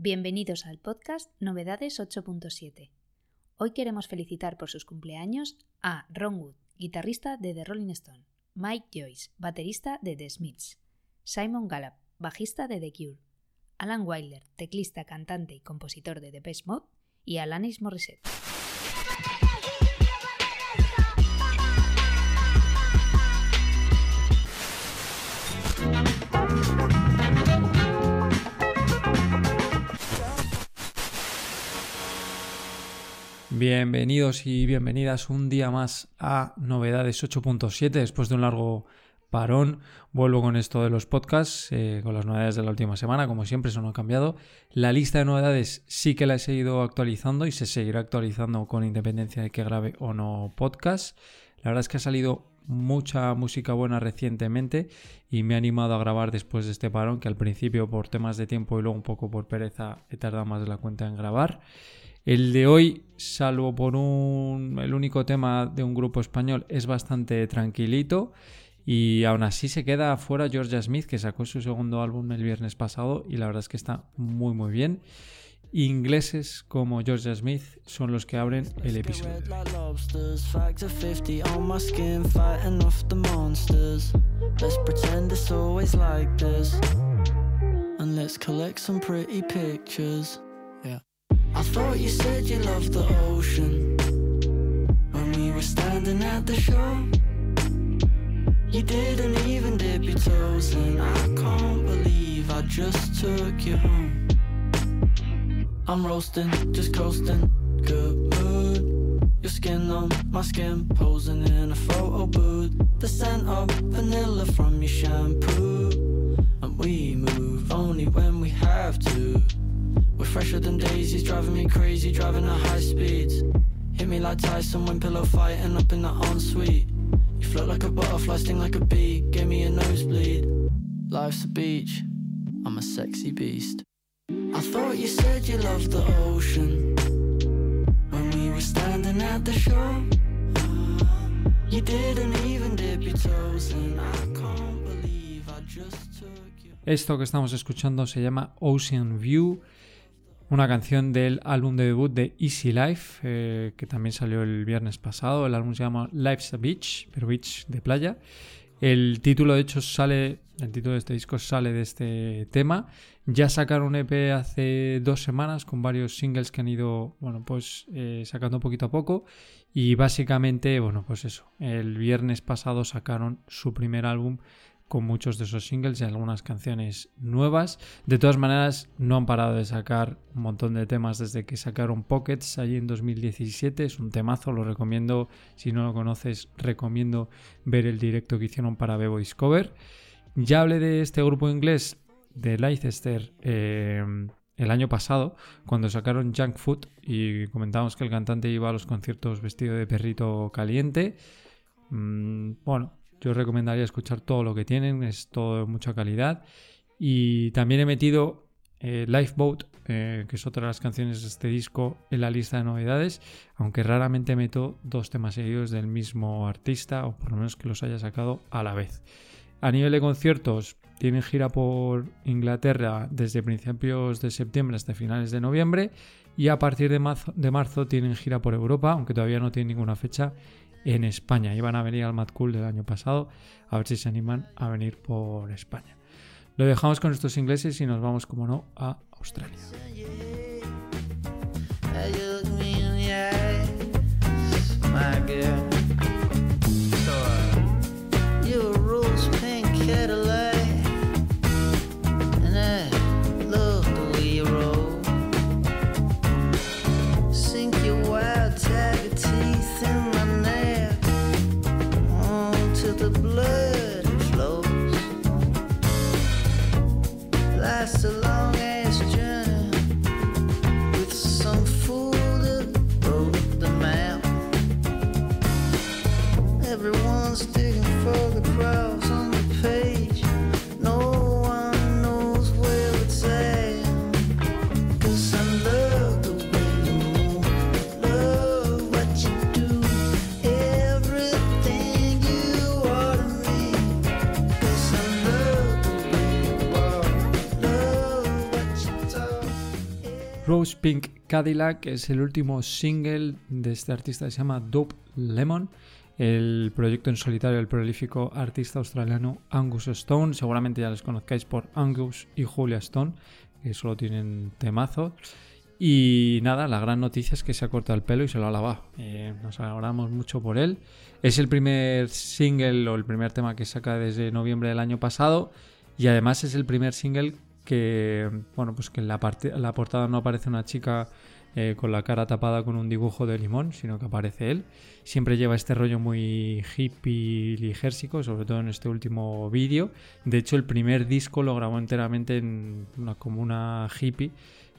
Bienvenidos al podcast Novedades 8.7. Hoy queremos felicitar por sus cumpleaños a Ron Wood, guitarrista de The Rolling Stone, Mike Joyce, baterista de The Smiths, Simon Gallup, bajista de The Cure, Alan Wilder, teclista, cantante y compositor de Depeche Mode, y Alanis Morissette. Bienvenidos y bienvenidas un día más a Novedades 8.7. Después de un largo parón, vuelvo con esto de los podcasts, eh, con las novedades de la última semana, como siempre, eso no ha cambiado. La lista de novedades sí que la he seguido actualizando y se seguirá actualizando con independencia de que grabe o no podcast. La verdad es que ha salido mucha música buena recientemente y me ha animado a grabar después de este parón, que al principio por temas de tiempo y luego un poco por pereza he tardado más de la cuenta en grabar. El de hoy, salvo por un, el único tema de un grupo español, es bastante tranquilito. Y aún así se queda fuera Georgia Smith, que sacó su segundo álbum el viernes pasado y la verdad es que está muy muy bien. Ingleses como Georgia Smith son los que abren el episodio. I thought you said you loved the ocean when we were standing at the shore. You didn't even dip your toes in. I can't believe I just took you home. I'm roasting, just coasting, good mood. Your skin on my skin, posing in a photo booth. The scent of vanilla from your shampoo. Fresher than daisies, driving me crazy, driving at high speeds. Hit me like Tyson when pillow fighting up in the ensuite. You float like a butterfly, sting like a bee, gave me a nosebleed. Life's a beach, I'm a sexy beast. I thought you said you loved the ocean when we were standing at the shore. You didn't even dip your toes in. I can't believe I just took. Esto que estamos escuchando se llama Ocean View una canción del álbum de debut de Easy Life, eh, que también salió el viernes pasado. El álbum se llama Life's a Beach, pero beach de playa. El título, de hecho, sale, el título de este disco sale de este tema. Ya sacaron un EP hace dos semanas con varios singles que han ido, bueno, pues eh, sacando poquito a poco. Y básicamente, bueno, pues eso. El viernes pasado sacaron su primer álbum con muchos de esos singles y algunas canciones nuevas. De todas maneras, no han parado de sacar un montón de temas desde que sacaron Pockets allí en 2017. Es un temazo, lo recomiendo. Si no lo conoces, recomiendo ver el directo que hicieron para Bebo Discover. Ya hablé de este grupo inglés de Leicester eh, el año pasado, cuando sacaron Junk Food y comentamos que el cantante iba a los conciertos vestido de perrito caliente. Mm, bueno, yo recomendaría escuchar todo lo que tienen, es todo de mucha calidad. Y también he metido eh, Lifeboat, eh, que es otra de las canciones de este disco, en la lista de novedades, aunque raramente meto dos temas seguidos del mismo artista, o por lo menos que los haya sacado a la vez. A nivel de conciertos, tienen gira por Inglaterra desde principios de septiembre hasta finales de noviembre y a partir de de marzo tienen gira por Europa, aunque todavía no tienen ninguna fecha en España. Iban a venir al Mad Cool del año pasado, a ver si se animan a venir por España. Lo dejamos con estos ingleses y nos vamos, como no, a Australia. Pink Cadillac es el último single de este artista que se llama Dope Lemon, el proyecto en solitario del prolífico artista australiano Angus Stone. Seguramente ya les conozcáis por Angus y Julia Stone, que solo tienen temazo. Y nada, la gran noticia es que se ha cortado el pelo y se lo ha lavado. Eh, nos alegramos mucho por él. Es el primer single o el primer tema que saca desde noviembre del año pasado. Y además es el primer single que, bueno, pues que en la, la portada no aparece una chica eh, con la cara tapada con un dibujo de limón, sino que aparece él. Siempre lleva este rollo muy hippie ligérsico, sobre todo en este último vídeo. De hecho, el primer disco lo grabó enteramente en una comuna hippie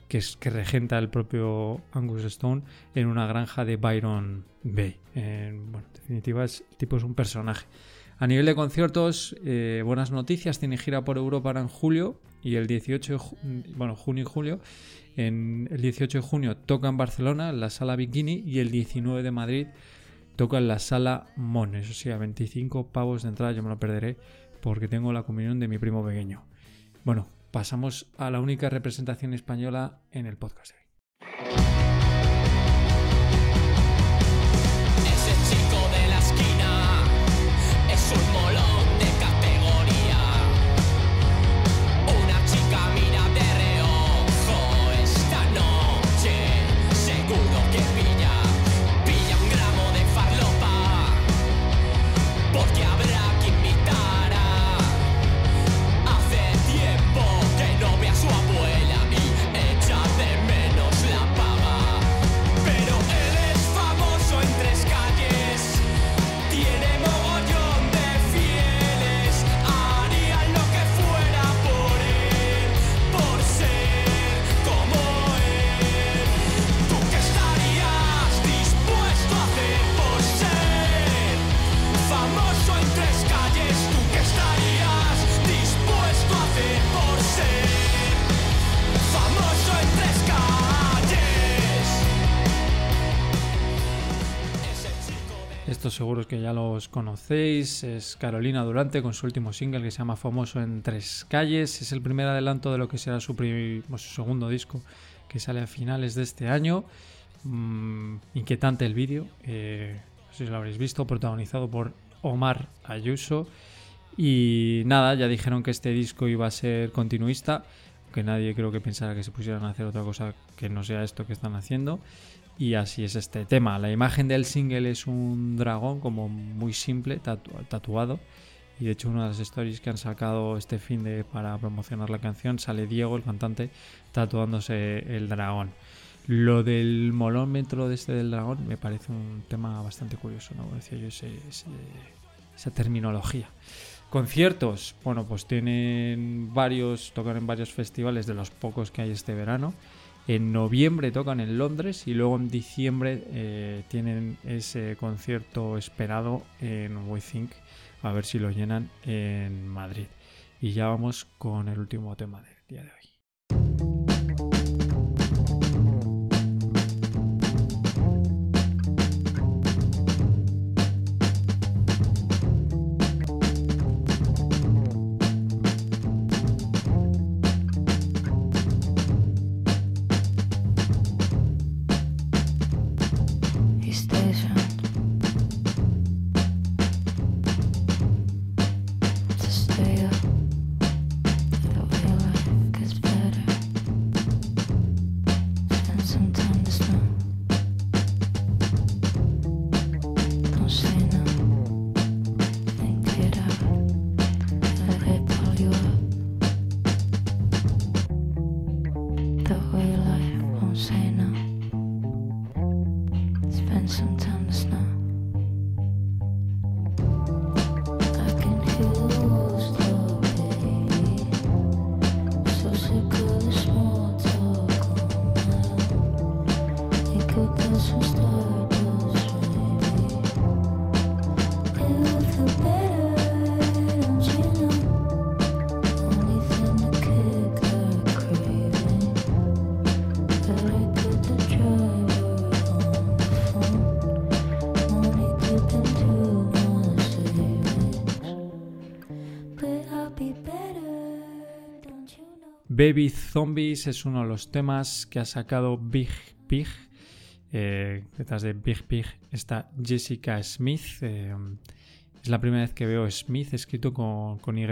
que, es, que regenta el propio Angus Stone en una granja de Byron Bay. bueno, en definitiva, es, tipo es un personaje. A nivel de conciertos, eh, buenas noticias. Tiene gira por Europa en julio y el 18 de bueno, junio y julio. En el 18 de junio toca en Barcelona, en la sala Bikini, y el 19 de Madrid toca en la sala Mon. Eso sí, a 25 pavos de entrada yo me lo perderé porque tengo la comunión de mi primo pequeño. Bueno, pasamos a la única representación española en el podcast seguros que ya los conocéis. Es Carolina Durante con su último single que se llama Famoso en Tres Calles. Es el primer adelanto de lo que será su, segundo disco que sale a finales de este año. Mm, inquietante el vídeo. Eh, no sé si lo habréis visto, protagonizado por Omar Ayuso. Y nada, ya dijeron que este disco iba a ser continuista. Que nadie creo que pensara que se pusieran a hacer otra cosa que no sea esto que están haciendo. Y así es este tema. La imagen del single es un dragón como muy simple, tatuado. Y de hecho una de las stories que han sacado este fin de para promocionar la canción sale Diego, el cantante, tatuándose el dragón. Lo del molómetro de este del dragón me parece un tema bastante curioso, ¿no? Decía yo esa terminología. Conciertos, bueno, pues tienen varios, tocan en varios festivales de los pocos que hay este verano. En noviembre tocan en Londres y luego en diciembre eh, tienen ese concierto esperado en We Think, a ver si lo llenan en Madrid. Y ya vamos con el último tema del día de hoy. and sometimes not. Baby Zombies es uno de los temas que ha sacado Big Pig. Eh, detrás de Big Pig está Jessica Smith. Eh, es la primera vez que veo Smith escrito con, Y.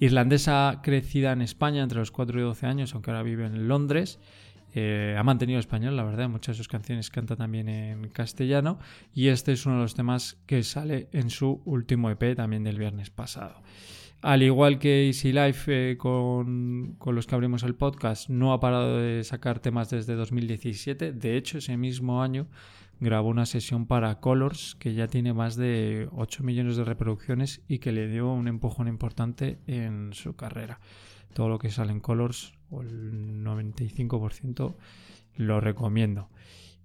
Irlandesa crecida en España entre los 4 y 12 años, aunque ahora vive en Londres. Eh, ha mantenido español, la verdad. Muchas de sus canciones canta también en castellano. Y este es uno de los temas que sale en su último EP también del viernes pasado. Al igual que Easy Life, eh, con, con, los que abrimos el podcast, no ha parado de sacar temas desde 2017. De hecho, ese mismo año grabó una sesión para Colors que ya tiene más de 8 millones de reproducciones y que le dio un empujón importante en su carrera. Todo lo que sale en Colors, el 95%, lo recomiendo.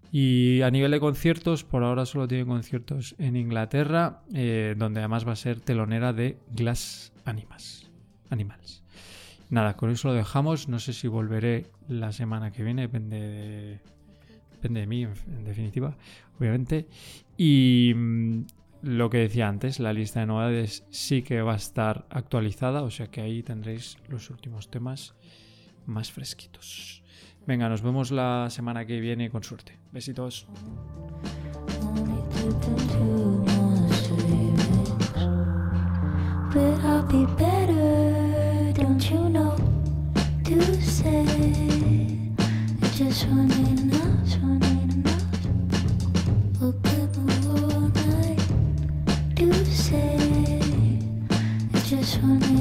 Y a nivel de conciertos, por ahora solo tiene conciertos en Inglaterra, eh, donde además va a ser telonera de Glass Animals. Animals. Nada, con eso lo dejamos. No sé si volveré la semana que viene, depende de, depende de mí, en, definitiva, obviamente. Y mm, lo que decía antes, la lista de novedades sí que va a estar actualizada, o sea que ahí tendréis los últimos temas más fresquitos. Venga, nos vemos la semana que viene con suerte. Besitos. but I'll be better, don't you know? Do say, just wanted. We'll all night. Say, just.